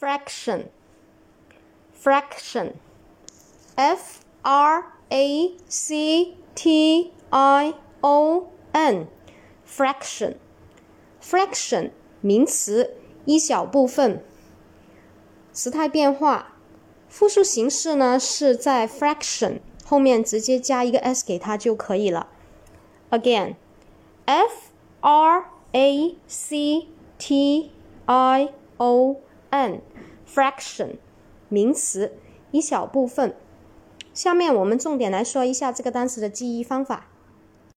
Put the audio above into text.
fraction, f r a c t i o n, fraction, fraction 名词，一小部分。时态变化，复数形式呢是在 fraction 后面直接加一个 s 给它就可以了。Again, f r a c t i o n, fraction 名词，一小部分。下面我们重点来说一下这个单词的记忆方法。